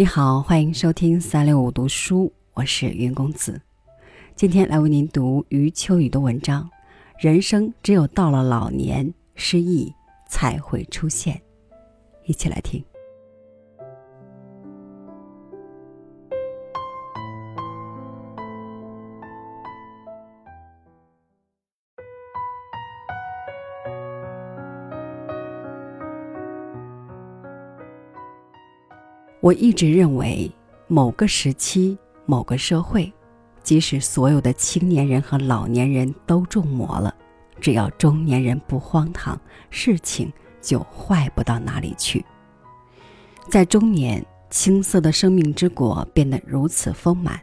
你好，欢迎收听三六五读书，我是云公子。今天来为您读余秋雨的文章。人生只有到了老年，失意才会出现。一起来听。我一直认为，某个时期、某个社会，即使所有的青年人和老年人都中魔了，只要中年人不荒唐，事情就坏不到哪里去。在中年，青涩的生命之果变得如此丰满，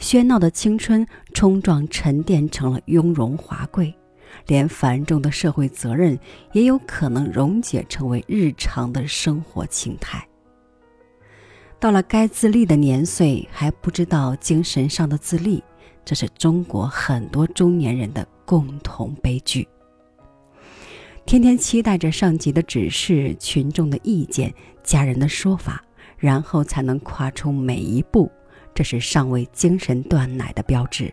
喧闹的青春冲撞沉淀成了雍容华贵，连繁重的社会责任也有可能溶解成为日常的生活情态。到了该自立的年岁，还不知道精神上的自立，这是中国很多中年人的共同悲剧。天天期待着上级的指示、群众的意见、家人的说法，然后才能跨出每一步，这是尚未精神断奶的标志。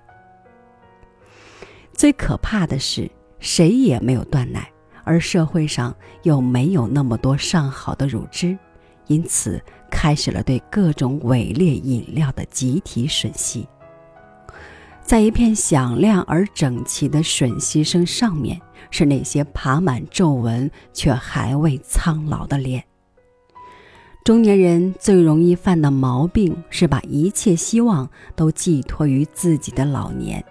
最可怕的是，谁也没有断奶，而社会上又没有那么多上好的乳汁。因此，开始了对各种伪劣饮料的集体吮吸。在一片响亮而整齐的吮吸声上面，是那些爬满皱纹却还未苍老的脸。中年人最容易犯的毛病是把一切希望都寄托于自己的老年。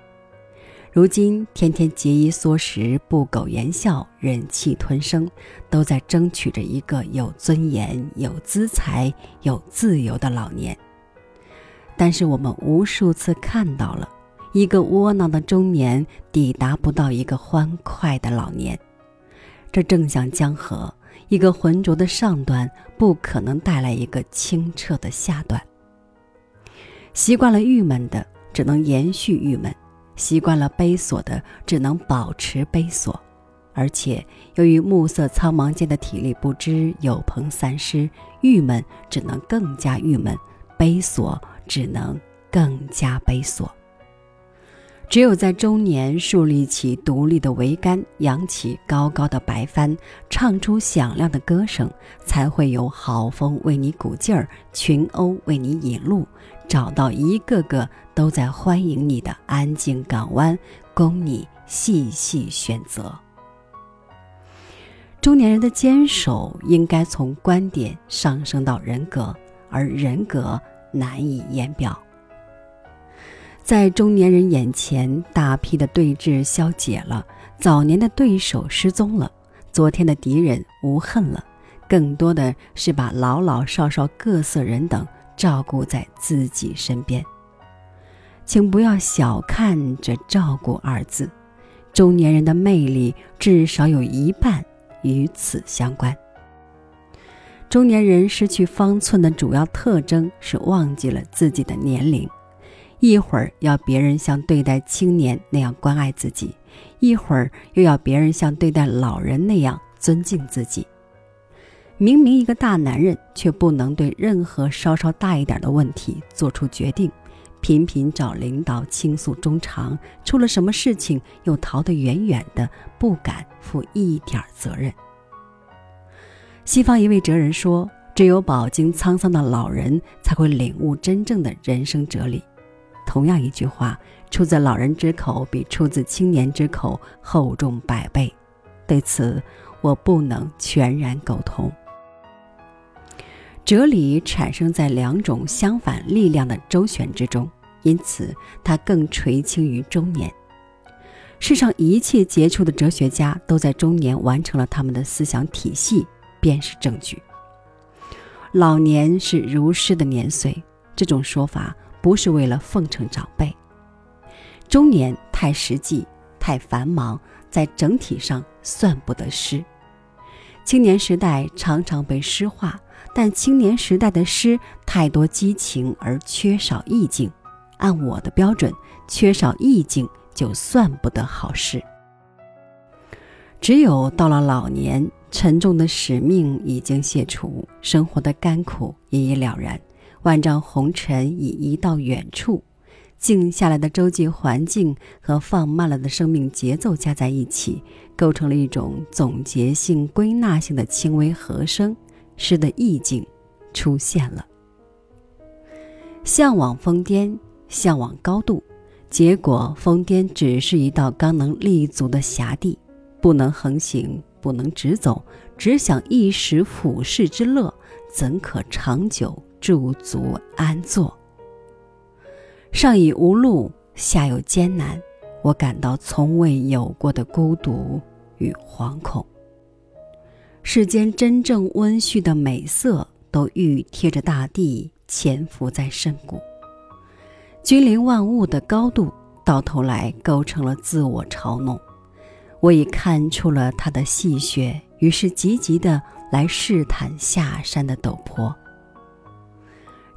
如今天天节衣缩食、不苟言笑、忍气吞声，都在争取着一个有尊严、有资财、有自由的老年。但是我们无数次看到了一个窝囊的中年抵达不到一个欢快的老年，这正像江河，一个浑浊的上端不可能带来一个清澈的下端。习惯了郁闷的，只能延续郁闷。习惯了悲锁的，只能保持悲锁，而且由于暮色苍茫间的体力不支，有朋三失，郁闷只能更加郁闷，悲锁只能更加悲锁。只有在中年树立起独立的桅杆，扬起高高的白帆，唱出响亮的歌声，才会有好风为你鼓劲儿，群鸥为你引路，找到一个个都在欢迎你的安静港湾，供你细细选择。中年人的坚守应该从观点上升到人格，而人格难以言表。在中年人眼前，大批的对峙消解了，早年的对手失踪了，昨天的敌人无恨了，更多的是把老老少少各色人等照顾在自己身边。请不要小看这“照顾”二字，中年人的魅力至少有一半与此相关。中年人失去方寸的主要特征是忘记了自己的年龄。一会儿要别人像对待青年那样关爱自己，一会儿又要别人像对待老人那样尊敬自己。明明一个大男人，却不能对任何稍稍大一点的问题做出决定，频频找领导倾诉衷肠，出了什么事情又逃得远远的，不敢负一点责任。西方一位哲人说：“只有饱经沧桑的老人，才会领悟真正的人生哲理。”同样一句话，出自老人之口，比出自青年之口厚重百倍。对此，我不能全然苟同。哲理产生在两种相反力量的周旋之中，因此它更垂青于中年。世上一切杰出的哲学家都在中年完成了他们的思想体系，便是证据。老年是如诗的年岁，这种说法。不是为了奉承长辈，中年太实际、太繁忙，在整体上算不得诗。青年时代常常被诗化，但青年时代的诗太多激情而缺少意境。按我的标准，缺少意境就算不得好诗。只有到了老年，沉重的使命已经卸除，生活的甘苦也已了然。万丈红尘已移到远处，静下来的周际环境和放慢了的生命节奏加在一起，构成了一种总结性、归纳性的轻微和声，诗的意境出现了。向往疯癫，向往高度，结果疯癫只是一道刚能立足的狭地，不能横行，不能直走，只想一时俯视之乐，怎可长久驻足安坐？上已无路，下有艰难，我感到从未有过的孤独与惶恐。世间真正温煦的美色，都欲贴着大地。潜伏在深谷，君临万物的高度，到头来构成了自我嘲弄。我已看出了他的戏谑，于是急急的来试探下山的陡坡。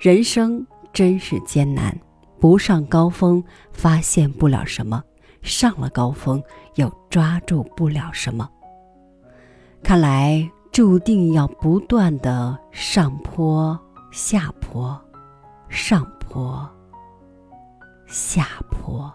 人生真是艰难，不上高峰发现不了什么，上了高峰又抓住不了什么。看来注定要不断的上坡。下坡，上坡，下坡。